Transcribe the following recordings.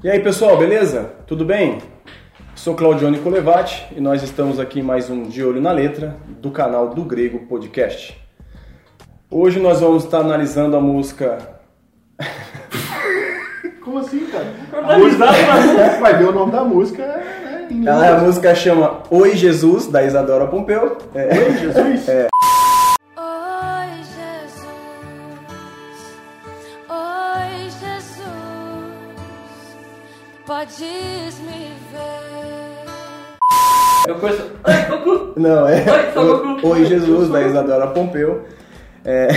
E aí pessoal, beleza? Tudo bem? Sou Claudione Colevati e nós estamos aqui em mais um De Olho na Letra do canal do Grego Podcast. Hoje nós vamos estar analisando a música. Como assim, cara? A música, vai ver o nome da música. É, em A, a música chama Oi Jesus, da Isadora Pompeu. É, Oi, Jesus? Oi, Podes me ver. Eu conheço. Ai, Goku! Não, é Oi, Goku. Oi Jesus, da Isadora Pompeu. É,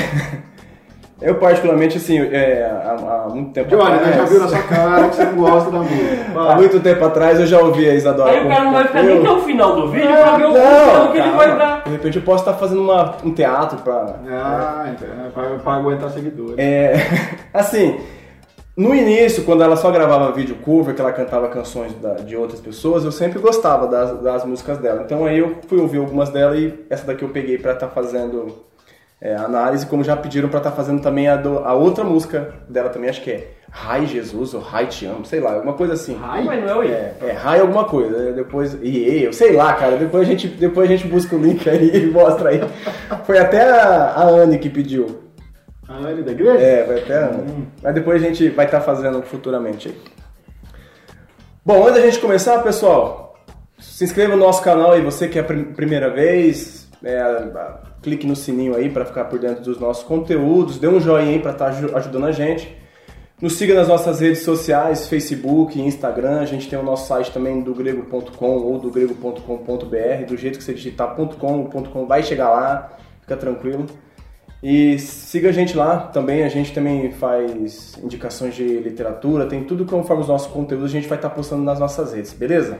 Eu particularmente, assim, é, há, há muito tempo Olha, né, já atrás- viu na sua cara que você não gosta da música. Há muito tempo atrás eu já ouvi a Isadora Aí o cara não vai ficar nem até o final do vídeo pra ver o Não, que ele vai dar. De repente eu posso estar fazendo uma, um teatro pra... Ah, então, é pra, pra aguentar seguidores. É, assim, no início, quando ela só gravava vídeo cover, que ela cantava canções da- de outras pessoas, eu sempre gostava das, das músicas dela. Então aí eu fui ouvir algumas dela e essa daqui eu peguei pra estar fazendo é, análise, como já pediram pra estar fazendo também a, do- a outra música dela também, acho que é Rai Jesus ou Rai Te Amo, sei lá, alguma coisa assim. Ai, Mas não é o I. É, é Rai alguma coisa, né? depois, e eu sei lá, cara, depois a gente, depois a gente busca o link aí e mostra aí. Foi até a, a Anne que pediu. A Anne da igreja? É, vai até. Mas depois a gente vai estar fazendo futuramente aí. Bom, antes da gente começar, pessoal, se inscreva no nosso canal aí, você que é a prim- primeira vez. é, clique no sininho aí para ficar por dentro dos nossos conteúdos. Dê um joinha aí para estar ajudando a gente. Nos siga nas nossas redes sociais, Facebook, Instagram. A gente tem o nosso site também do grego.com ou do grego.com.br. Do jeito que você digitar .com, o .com vai chegar lá. Fica tranquilo. E siga a gente lá também, a gente também faz indicações de literatura, tem tudo conforme os nossos conteúdos, a gente vai estar postando nas nossas redes, beleza?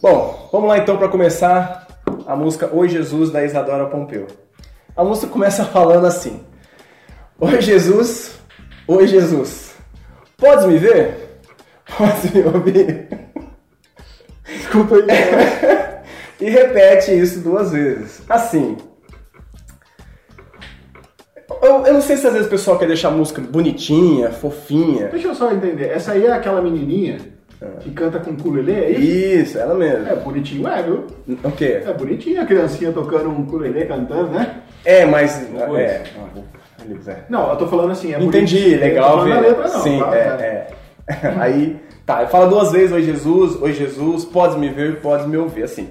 Bom, vamos lá então para começar a música Oi Jesus da Isadora Pompeu. A música começa falando assim: Oi Jesus, Oi Jesus, podes me ver? Podes me ouvir? Desculpa aí. E repete isso duas vezes. Assim. Eu, eu não sei se às vezes o pessoal quer deixar a música bonitinha, fofinha. Deixa eu só entender. Essa aí é aquela menininha que canta com ukulele, é isso? Isso, ela mesmo. É bonitinho, é, viu? O quê? É bonitinho a criancinha tocando um ukulele, cantando, né? É, mas. Pois. É. Não, eu tô falando assim, é Entendi, bonitinho. legal ver. letra, não, Sim, tá? é, é. Aí, tá, fala duas vezes, oi Jesus, oi Jesus, podes me ver, podes me ouvir, assim.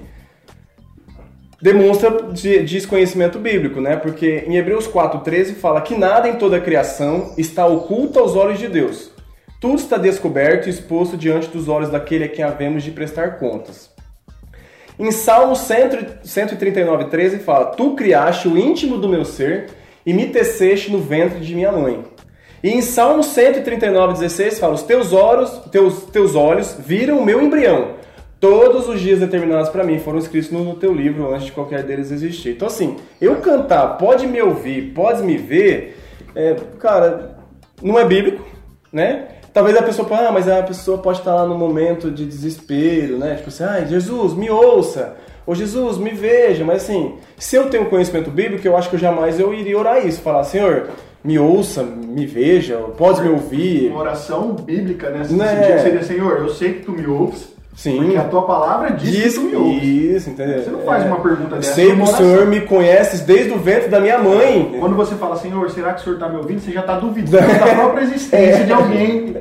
Demonstra de- desconhecimento bíblico, né? Porque em Hebreus 4,13 fala que nada em toda a criação está oculto aos olhos de Deus. Tudo está descoberto e exposto diante dos olhos daquele a quem havemos de prestar contas. Em Salmo 139, 13 fala: Tu criaste o íntimo do meu ser e me teceste no ventre de minha mãe. E em Salmo 139, 16 fala: Os teus olhos, teus, teus olhos viram o meu embrião. Todos os dias determinados para mim foram escritos no, teu livro antes de qualquer deles existir. Então, assim, eu cantar, pode me ouvir, pode me ver, é, cara, não é bíblico, né? Talvez a pessoa fale, ah, mas a pessoa pode estar lá no momento de desespero, né? Tipo assim, ah, Jesus, me ouça. Ou Jesus, me veja. Mas assim, se eu tenho conhecimento bíblico, eu acho que eu jamais eu iria orar isso. Falar, Senhor, me ouça, me veja, pode me ouvir. Uma oração bíblica, né? Nesse Né? sentido seria, Senhor, eu sei que tu me ouves, Sim. porque a tua palavra diz, Diz que tu me ouves. isso, entendeu? Você não faz É. uma pergunta dessa. Sei que o. Senhor me conhece desde o ventre da minha mãe. Quando você fala, Senhor, será que o Senhor está me ouvindo? Você já está duvidando da própria existência de alguém,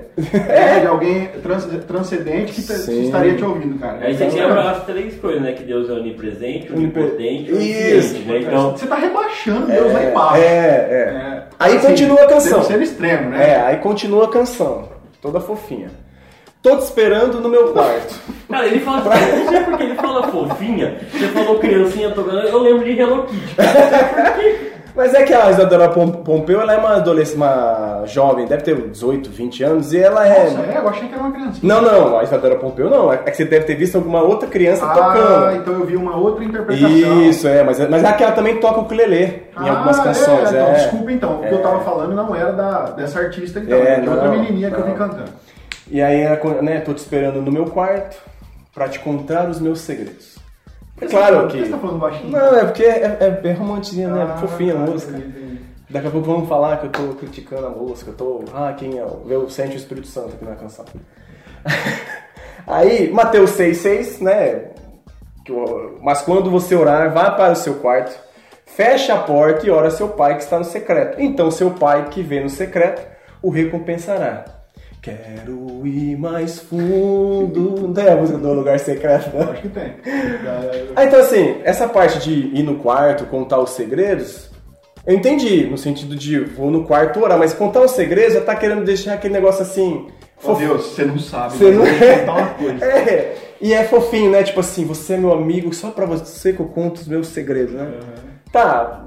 é, de alguém trans- transcendente que Sim. estaria te ouvindo, cara. Aí você Então, as três coisas, né? Que Deus é onipresente, onipotente e Isso. né? Então, Você está rebaixando Deus lá embaixo. É, é. Aí Assim, continua a canção. Deve ser extremo, né? É, aí continua a canção. Toda fofinha. Tô te esperando no meu quarto. cara, ele fala assim, não sei porque ele fala fofinha, você falou criancinha tocando, eu lembro de Hello Kitty. Mas é que a Isadora Pom- Pompeu, ela é uma adolescente, uma jovem, deve ter 18, 20 anos, e ela é... Nossa, é, eu achei que era uma criancinha. Não, não, a Isadora Pompeu não. É que você deve ter visto alguma outra criança Ah, tocando. então eu vi uma outra interpretação. Isso, é, mas, mas é que ela também toca o ukulele em algumas Ah, canções. É, É, então, desculpa então. O que eu tava falando não era da, dessa artista, então. É, era de outra não, menininha que eu vi não. cantando. E aí, né, tô te esperando no meu quarto pra te contar os meus segredos. É claro Por que você tá falando baixinho? Não, é porque é, é bem romantizinha, né? Ah, Fofinha a tá, música. entendi. Daqui a pouco vamos falar que eu tô criticando a música, eu tô. Ah, quem é? o Sente o Espírito Santo aqui na canção. Aí, Mateus 6,6, né? Mas quando você orar, vá para o seu quarto, feche a porta e ora seu pai que está no secreto. Então seu pai que vê no secreto o recompensará. Quero ir mais fundo. Não tem a música do lugar secreto, né? Acho que tem. Ah, então assim, essa parte de ir no quarto, contar os segredos, eu entendi, no sentido de vou no quarto orar, mas contar os segredos já tá querendo deixar aquele negócio assim. Ô fof- Deus, você não sabe. Você não- eu contar uma coisa. É, e é fofinho, né? Tipo assim, você é meu amigo, só pra você que eu conto os meus segredos, né? Tá,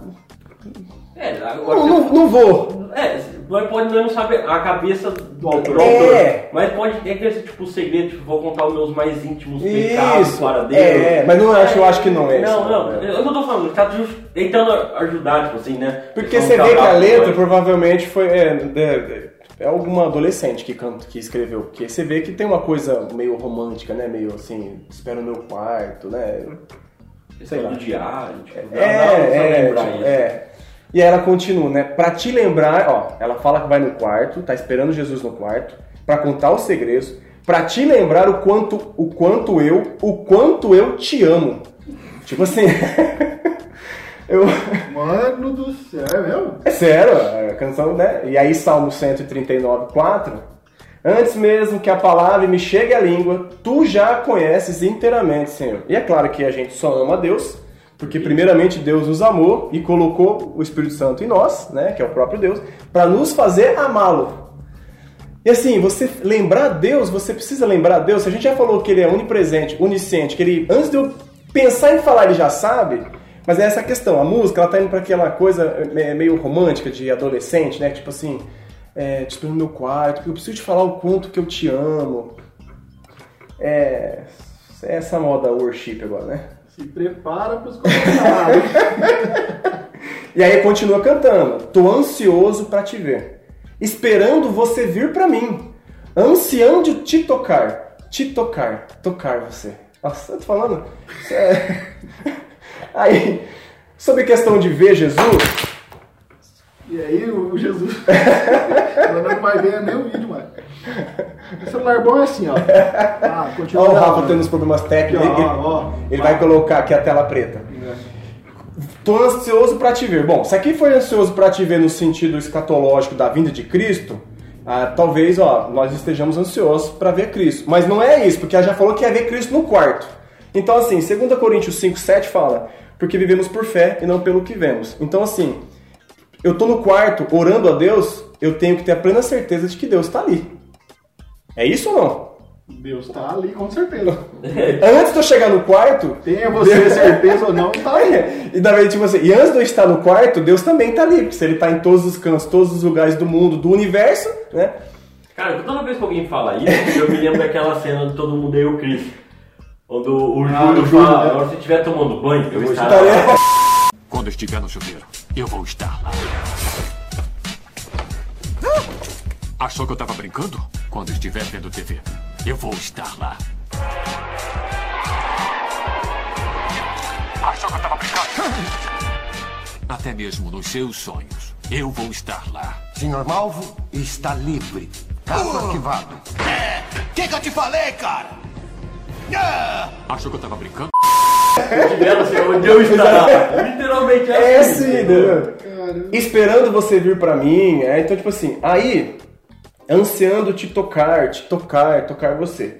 É, agora não, não, não vou. É, nós pode não saber a cabeça do autor, É. mas pode ter esse tipo segredo, tipo, vou contar os meus mais íntimos pecados para Deus. é, mas não acho- eu acho que não é Não, isso, não, né? eu não tô falando, tá just- tentando ajudar, tipo assim, né? Porque você vê que a letra mas- provavelmente foi. É, é, é alguma adolescente que, canta, que escreveu. Porque você vê que tem uma coisa meio romântica, né? Meio assim, espera no meu quarto, né? sei lá. do diário, tipo, É, dá pra é, lembrar tipo, isso. é. E aí ela continua, né? Pra te lembrar, ó, ela fala que vai no quarto, tá esperando Jesus no quarto, pra contar os segredos, pra te lembrar o quanto, o quanto eu, o quanto eu te amo. Tipo assim, eu, Mano do céu, é mesmo? é sério, a canção, né? E aí Salmo 139, 4, Antes mesmo que a palavra me chegue à língua, tu já a conheces inteiramente, Senhor. E é claro que a gente só ama a Deus, porque primeiramente Deus nos amou e colocou o Espírito Santo em nós, né, que é o próprio Deus, para nos fazer amá-lo. E assim, você lembrar Deus, você precisa lembrar Deus. A gente já falou que ele é onipresente, onisciente, que ele antes de eu pensar em falar ele já sabe. Mas é essa questão, a música ela tá indo para aquela coisa é, meio romântica de adolescente, né? Tipo assim, é, espero no meu quarto, eu preciso te falar o quanto que eu te amo. É, é essa moda worship agora, né? Se prepara pros comentários. E aí continua cantando. Tô ansioso pra te ver, esperando você vir pra mim, ansiando te tocar, te tocar, tocar você. Nossa, eu tô falando. É- Aí, sobre questão de ver Jesus, E aí o, Jesus. Não vai ver nem o vídeo, mano. O celular bom é assim, ó. Ah, continua. Olha o Rafa tendo os problemas técnicos. Ó, ó. Ele vai colocar aqui a tela preta. Tô ansioso pra te ver. Bom, se aqui foi ansioso pra te ver no sentido escatológico da vinda de Cristo, ah, talvez ó, nós estejamos ansiosos pra ver Cristo. Mas não é isso, porque ela já falou que ia ver Cristo no quarto. Então, assim, 2 Coríntios 5, 7 fala: Porque vivemos por fé e não pelo que vemos. Então, assim, eu tô no quarto orando a Deus, eu tenho que ter a plena certeza de que Deus tá ali. É isso ou não? Deus tá ali, com certeza. Antes de eu chegar no quarto, Tenha você certeza ou não, tá ali. e, daí, tipo assim, e antes de eu estar no quarto, Deus também tá ali, porque se ele tá em todos os cantos, todos os lugares do mundo, do universo, né? Cara, toda vez que alguém fala isso, eu me lembro daquela cena de todo mundo aí o Cristo. Quando o Ah, Júlio Júlio, fala, né? agora se estiver tomando banho, eu vou estar Tá lá. Quando estiver no chuveiro, eu vou estar lá. Achou que eu tava brincando? Quando estiver vendo TV, eu vou estar lá. Achou que eu tava brincando? Até mesmo nos seus sonhos, eu vou estar lá. Senhor Malvo está livre. Caso arquivado. Que que eu te falei, cara? Achou que eu tava brincando? Assim, onde eu estar. Literalmente É assim. assim, entendeu? Esperando você vir pra mim, é, então tipo assim, aí, ansiando te tocar, te tocar, tocar você.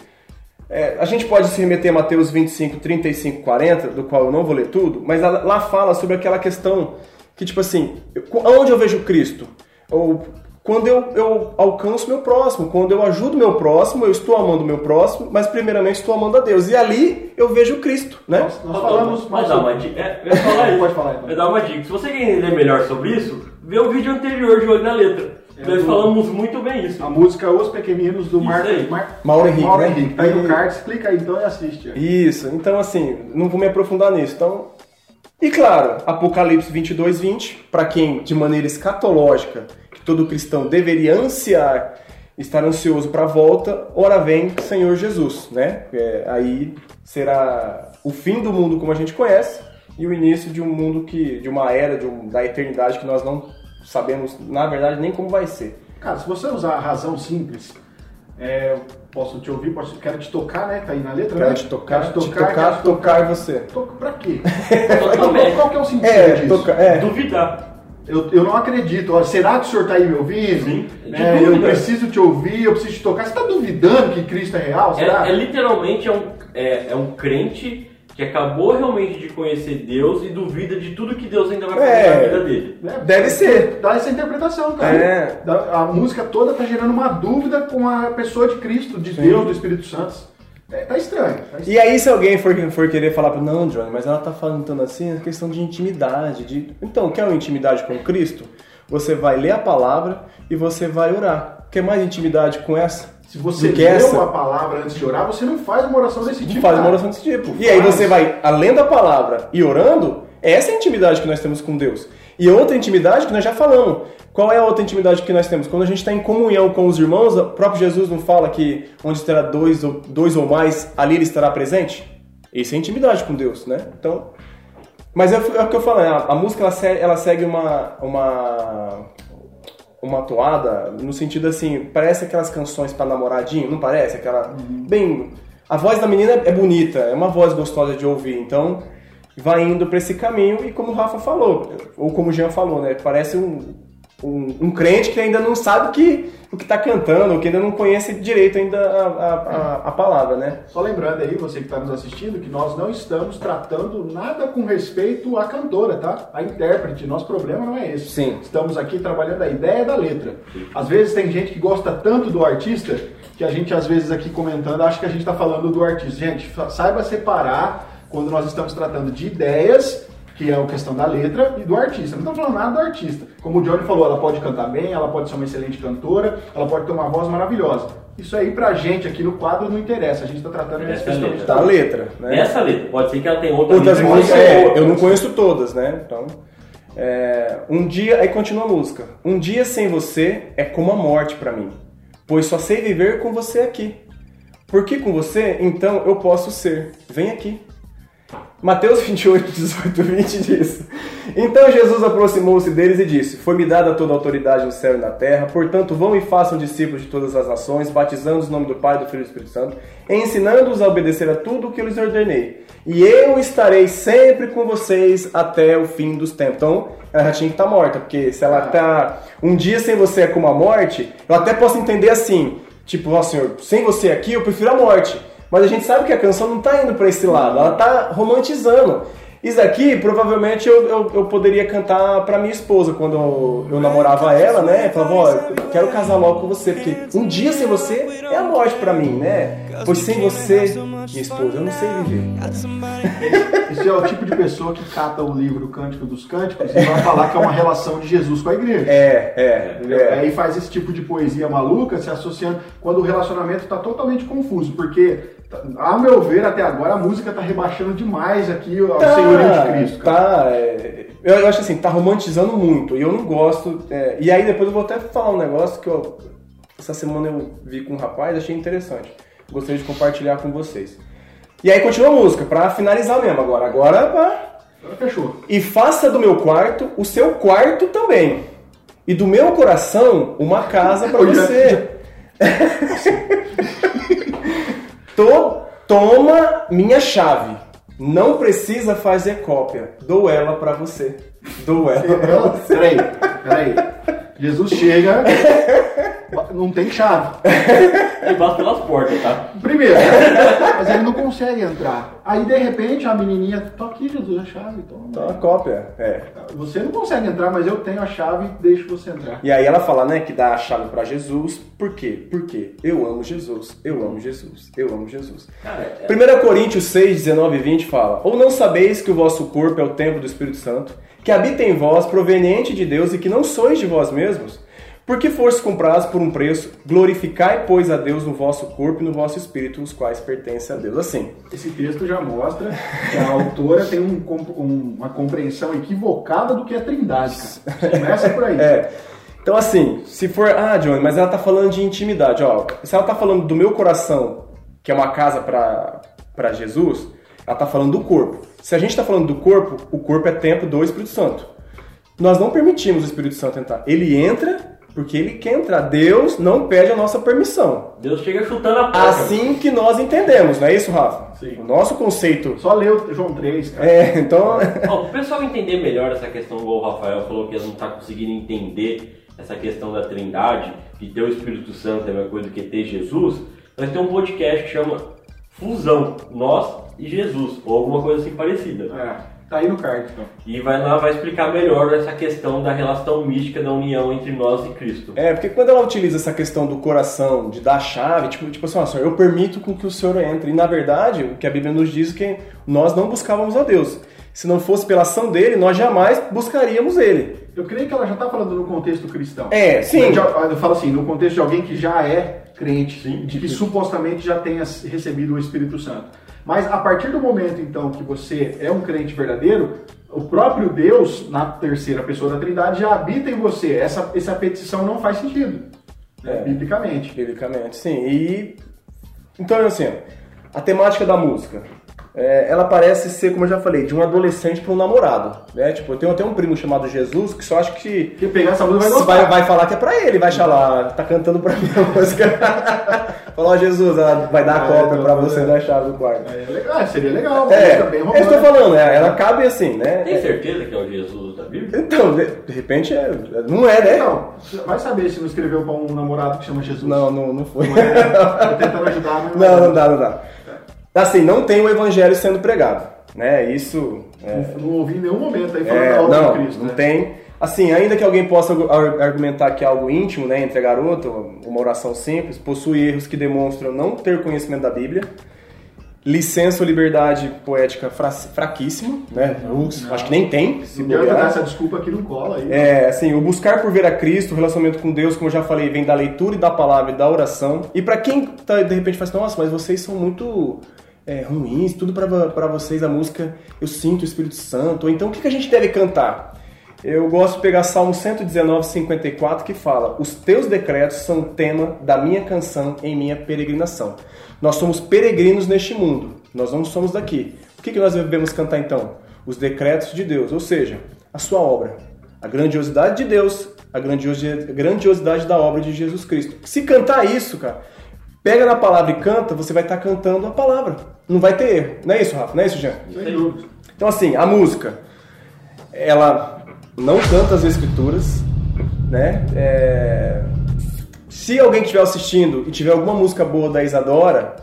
É, a gente pode se remeter a Mateus 25, 35, 40, do qual eu não vou ler tudo, mas lá, fala sobre aquela questão que, tipo assim, eu- onde eu vejo Cristo? Ou quando eu, eu alcanço meu próximo, quando eu ajudo meu próximo, eu estou amando meu próximo, mas primeiramente estou amando a Deus. E ali eu vejo Cristo, né? Nós, nós falamos Pode mais dar uma dica. É, eu falar isso. Pode falar, então. Eu dar uma dica. Se você quer entender melhor sobre isso, vê o vídeo anterior de Olho na Letra. É Nós do- falamos muito bem isso. A música Os Pequeninos do Isso Marco, aí. Mar... Mauro Henrique, Mauro né? Henrique. Tá aí no E- card, clica aí então e assiste. Isso, então assim, não vou me aprofundar nisso. Então, e claro, Apocalipse 22, 20, para quem de maneira escatológica, que todo cristão deveria ansiar, estar ansioso para a volta, ora vem Senhor Jesus, né? É, aí será o fim do mundo como a gente conhece e o início de um mundo que, de uma era, de um- da eternidade que nós não sabemos, na verdade, nem como vai ser. Cara, se você usar a razão simples, é, eu posso te ouvir, posso, quero te tocar, né? Tá aí na letra, Quero né? te tocar, quero te tocar, quero tocar você. Toca pra quê? Totalmente. Qual que é o sentido É, disso? tocar, é. Duvidar. Eu, eu não acredito. Ó, será que o senhor tá aí me ouvindo? Sim, Né, eu preciso te ouvir, eu preciso te tocar. Você tá duvidando que Cristo é real? Será? É, é literalmente é um, é, é um crente que acabou realmente de conhecer Deus e duvida de tudo que Deus ainda vai fazer É. na vida dele. Né? Deve ser. Dá essa interpretação, cara. É. A música toda tá gerando uma dúvida com a pessoa de Cristo, de Deus, do Espírito Santo. É, tá estranho. Tá estranho. E aí, se alguém for, for querer falar, não, Johnny, mas ela tá falando tanto assim, é questão de intimidade. De... Então, quer uma intimidade com Cristo? Você vai ler a palavra e você vai orar. Quer mais intimidade com essa? Se você leu essa? a palavra antes de orar, você não faz uma oração desse tipo. Não faz uma oração desse tipo. E aí você vai, além da palavra e orando, essa é a intimidade que nós temos com Deus. E outra intimidade que nós já falamos. Qual é a outra intimidade que nós temos? Quando a gente está em comunhão com os irmãos, o próprio Jesus não fala que onde estará dois ou, dois ou mais, ali ele estará presente? Isso é intimidade com Deus, né? Então. Mas é, o- é o que eu falei, a, música ela segue uma, uma. Uma toada, no sentido assim, parece aquelas canções pra namoradinho, não parece? Aquela. Bem. A voz da menina é bonita, é uma voz gostosa de ouvir, então vai indo pra esse caminho e como o Rafa falou, ou como o Jean falou, né? Parece um, um, um crente que ainda não sabe o que, o que tá cantando, ou que ainda não conhece direito ainda a, a, a, a palavra, né? Só lembrando aí, você que está nos assistindo, que nós não estamos tratando nada com respeito à cantora, tá? A intérprete. Nosso problema não é esse. Sim. Estamos aqui trabalhando a ideia da letra. Às vezes tem gente que gosta tanto do artista que a gente, às vezes, aqui comentando, acha que a gente está falando do artista. Gente, saiba separar quando nós estamos tratando de ideias, que é a questão da letra, e do artista. Não estamos falando nada do artista. Como o Johnny falou, ela pode cantar bem, ela pode ser uma excelente cantora, ela pode ter uma voz maravilhosa. Isso aí pra gente aqui no quadro não interessa. A gente está tratando Essa especificamente letra. Da letra, né? Nessa letra, pode ser que ela tenha outra Outras músicas, mas é, eu não conheço todas, né? Então, é, um dia, aí continua a música. Um dia sem você é como a morte pra mim, pois só sei viver com você aqui. Porque com você, então eu posso ser. Vem aqui. Mateus 28, 18, 20 diz: Então Jesus aproximou-se deles e disse: Foi-me dada toda a autoridade no céu e na terra, portanto vão e façam discípulos de todas as nações, batizando-os no nome do Pai, do Filho e do Espírito Santo, ensinando-os a obedecer a tudo o que eu lhes ordenei. E eu estarei sempre com vocês até o fim dos tempos. Então, ela já tinha que estar morta, porque se ela tá um dia sem você é como a morte, eu até posso entender assim, tipo, ó Senhor, sem você aqui eu prefiro a morte. Mas a gente sabe que a canção não tá indo pra esse lado, ela tá romantizando. Isso aqui, provavelmente, eu, eu, eu poderia cantar pra minha esposa quando eu, eu namorava ela, né? Falava, ó, eu quero casar logo com você, porque um dia sem você é a morte pra mim, né? Pois sem você, minha esposa, eu não sei viver. Esse é o tipo de pessoa que cata o livro Cântico dos Cânticos e vai falar que é uma relação de Jesus com a igreja. É, é, é. Aí faz esse tipo de poesia maluca se associando quando o relacionamento está totalmente confuso, porque, a meu ver, até agora a música está rebaixando demais aqui ao senhorio de Cristo. cara. Tá, é, eu, eu acho assim, tá romantizando muito, e eu não gosto. é, e aí depois eu vou até falar um negócio que eu, essa semana eu vi com um rapaz, achei interessante. Gostaria de compartilhar com vocês. E aí continua a música, pra finalizar mesmo agora. Agora, pá. Agora fechou. E faça do meu quarto o seu quarto também. E do meu coração uma casa já- você. To- toma minha chave. Não precisa fazer cópia. Dou ela pra você. Dou ela pra você. Peraí, peraí. Jesus chega, não tem chave. Ele passa pelas portas, tá? Primeiro, mas ele não consegue entrar. Aí de repente a menininha, tô aqui, Jesus, a chave. Toma. Então, a cópia. É. Você não consegue entrar, mas eu tenho a chave e deixo você entrar. E aí ela fala, né, que dá a chave pra Jesus. Por quê? Porque eu amo Jesus, eu amo Jesus, eu amo Jesus. Cara, é- 1 Coríntios 6, 19 e 20 fala: Ou não sabeis que o vosso corpo é o templo do Espírito Santo, que habita em vós, proveniente de Deus, e que não sois de vós mesmos? Porque fostes comprados por um preço, glorificai, pois, a Deus no vosso corpo e no vosso espírito, os quais pertencem a Deus. Assim, Esse texto já mostra que a autora tem um um- uma compreensão equivocada do que é trindade, cara. Começa por aí. É. Então, assim, se for. Ah, Johnny, mas ela tá falando de intimidade, ó. Se ela tá falando do meu coração, que é uma casa pra Jesus, ela tá falando do corpo. Se a gente tá falando do corpo, o corpo é templo do Espírito Santo. nós não permitimos o Espírito Santo entrar. Ele entra porque ele quer entrar. Deus não pede a nossa permissão. Deus chega chutando a porta. Assim que nós entendemos, não é isso, Rafa? Sim. O nosso conceito. Só leu João 3, cara. É, então. Ó, o pessoal entender melhor essa questão, igual o Rafael falou, que eles não tá conseguindo entender essa questão da trindade, que ter o Espírito Santo é a mesma coisa que ter Jesus, nós temos um podcast que chama Fusão, Nós e Jesus, ou alguma coisa assim parecida. É, tá aí no card, então. E vai lá, vai explicar melhor essa questão da relação mística da união entre nós e Cristo. É, porque quando ela utiliza essa questão do coração, de dar a chave, tipo, tipo assim, ó, Senhor, eu permito com que o Senhor entre. E na verdade, o que a Bíblia nos diz é que nós não buscávamos a Deus. Se não fosse pela ação dele, nós jamais buscaríamos ele. Eu creio que ela já tá falando no contexto cristão. É, sim. De- Eu falo assim, no contexto de alguém que já é crente, Sim. que supostamente já tenha recebido o Espírito Santo. Mas a partir do momento, então, que você é um crente verdadeiro, o próprio Deus, na terceira pessoa da Trindade, já habita em você. Essa, essa petição não faz sentido, né, É. biblicamente. Biblicamente, sim. E. Então, assim, a temática da música. É, ela parece ser, como eu já falei, de um adolescente para um namorado. Né? Tipo, eu tenho até um primo chamado Jesus que só acha que. Porque pegar essa música vai Vai, gostar. vai, falar que é pra ele, vai falar, tá cantando pra mim a música. Falar, ó, Jesus, ela vai dar a É, cópia pra você é. da chave do quarto. É legal, é, seria legal, uma É, bem eu estou falando, é, ela cabe assim, né? Tem certeza que é o Jesus da Bíblia? Então, de, de repente, é, não é, né? Então, vai saber se não escreveu pra um namorado que chama Jesus. Não, não, não foi. Não é? Tô tentando ajudar, mas Não, não dá, não dá. Assim, não tem o evangelho sendo pregado, né? Isso é, Não, não ouvi em nenhum momento aí falando é, da obra não, de Cristo. não né? tem. Assim, ainda que alguém possa ar- argumentar que é algo íntimo, né, entre a garota, uma oração simples, possui erros que demonstram não ter conhecimento da Bíblia. Licença ou liberdade poética fra fraquíssima, né? Eu acho que nem tem, se Não dar essa desculpa que não cola aí. É, assim, o buscar por ver a Cristo, o relacionamento com Deus, como eu já falei, vem da leitura e da palavra e da oração. E pra quem tá, de repente fala assim, nossa, mas vocês são muito é, ruins, tudo pra vocês a música, eu sinto o Espírito Santo. Então, o que, que a gente deve cantar? Eu gosto de pegar Salmo 119, 54, que fala: Os teus decretos são o tema da minha canção em minha peregrinação. Nós somos peregrinos neste mundo, nós não somos daqui. O que, que nós devemos cantar então? Os decretos de Deus, ou seja, a sua obra, a grandiosidade de Deus, a grandiosi- grandiosidade da obra de Jesus Cristo. Se cantar isso, cara, pega na palavra e canta, você vai estar cantando a palavra. Não vai ter erro. Não é isso, Rafa? Não é isso, Jean? Sem dúvida. Então, assim, a música, ela não canta as escrituras, né? É, Se alguém estiver assistindo e tiver alguma música boa da Isadora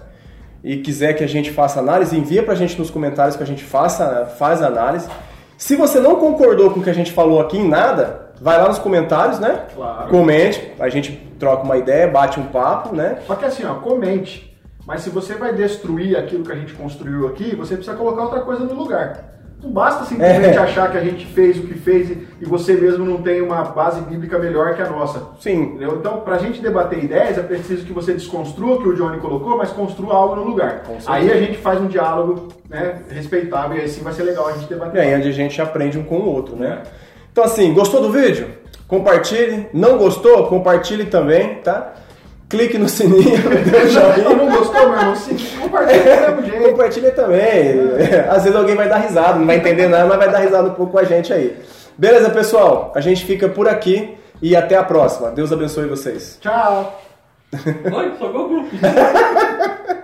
e quiser que a gente faça análise, envia pra gente nos comentários que a gente faça, faz a análise. Se você não concordou com o que a gente falou aqui em nada, vai lá nos comentários, né? Claro. Comente, a gente troca uma ideia, bate um papo, né? Só que assim, ó, comente. Mas se você vai destruir aquilo que a gente construiu aqui, você precisa colocar outra coisa no lugar. Não basta simplesmente É. achar que a gente fez o que fez e- e você mesmo não tem uma base bíblica melhor que a nossa. Sim, Entendeu? Então, pra gente debater ideias, é preciso que você desconstrua o que o Johnny colocou, mas construa algo no lugar. Aí a gente faz um diálogo né, respeitável e assim vai ser legal a gente E debater. aí onde a gente aprende um com o outro, né? Então assim, gostou do vídeo? Compartilhe. Não gostou? Compartilhe também, tá? Clique no sininho, deixa o Não, não gostou, meu irmão? Compartilha do mesmo jeito. Compartilha também. Às vezes alguém vai dar risada, não vai entender nada, mas vai dar risada um pouco com a gente aí. Beleza, pessoal? A gente fica por aqui e até a próxima. Deus abençoe vocês. Tchau. Oi, só o grupo.